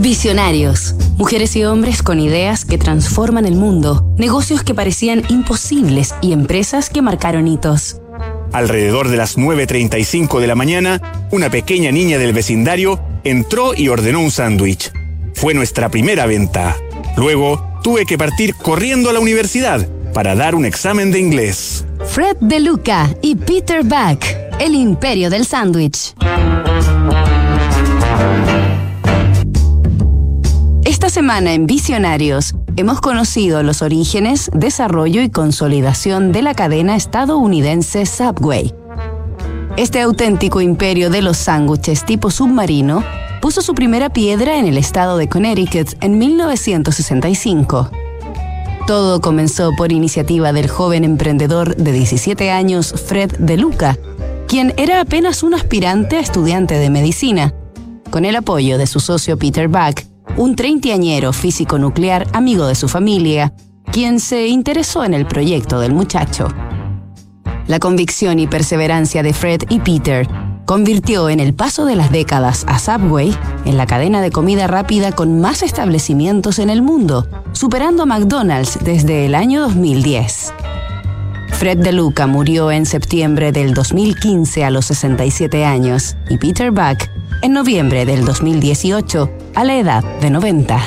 Visionarios. Mujeres y hombres con ideas que transforman el mundo, negocios que parecían imposibles y empresas que marcaron hitos. Alrededor de las 9.35 de la mañana, una pequeña niña del vecindario entró y ordenó un sándwich. Fue nuestra primera venta. Luego, tuve que partir corriendo a la universidad para dar un examen de inglés. Fred De Luca y Peter Buck, el imperio del sándwich. Semana en Visionarios hemos conocido los orígenes, desarrollo y consolidación de la cadena estadounidense Subway. Este auténtico imperio de los sándwiches tipo submarino puso su primera piedra en el estado de Connecticut en 1965. Todo comenzó por iniciativa del joven emprendedor de 17 años Fred De Luca, quien era apenas un aspirante a estudiante de medicina. Con el apoyo de su socio Peter Buck, un treintañero físico nuclear amigo de su familia, quien se interesó en el proyecto del muchacho. La convicción y perseverancia de Fred y Peter convirtió en el paso de las décadas a Subway en la cadena de comida rápida con más establecimientos en el mundo, superando a McDonald's desde el año 2010. Fred De Luca murió en septiembre del 2015 a los 67 años y Peter Buck en noviembre del 2018 a la edad de 90.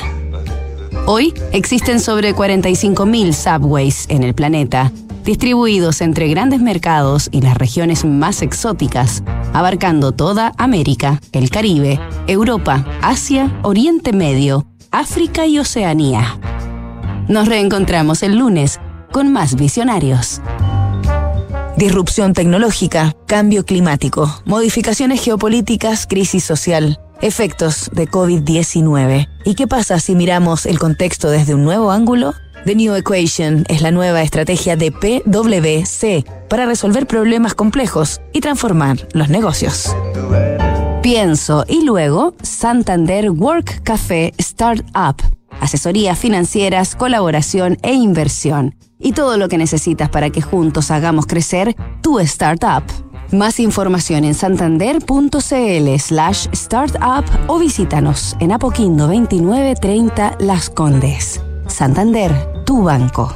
Hoy existen sobre 45.000 subways en el planeta, distribuidos entre grandes mercados y las regiones más exóticas, abarcando toda América, el Caribe, Europa, Asia, Oriente Medio, África y Oceanía. Nos reencontramos el lunes con más visionarios. Disrupción tecnológica, cambio climático, modificaciones geopolíticas, crisis social, efectos de COVID-19. ¿Y qué pasa si miramos el contexto desde un nuevo ángulo? The New Equation es la nueva estrategia de PwC para resolver problemas complejos y transformar los negocios. Pienso y luego Santander Work Café Startup. Asesorías financieras, colaboración e inversión. Y todo lo que necesitas para que juntos hagamos crecer tu startup. Más información en santander.cl slash startup o visítanos en Apoquindo 2930 Las Condes. Santander, tu banco.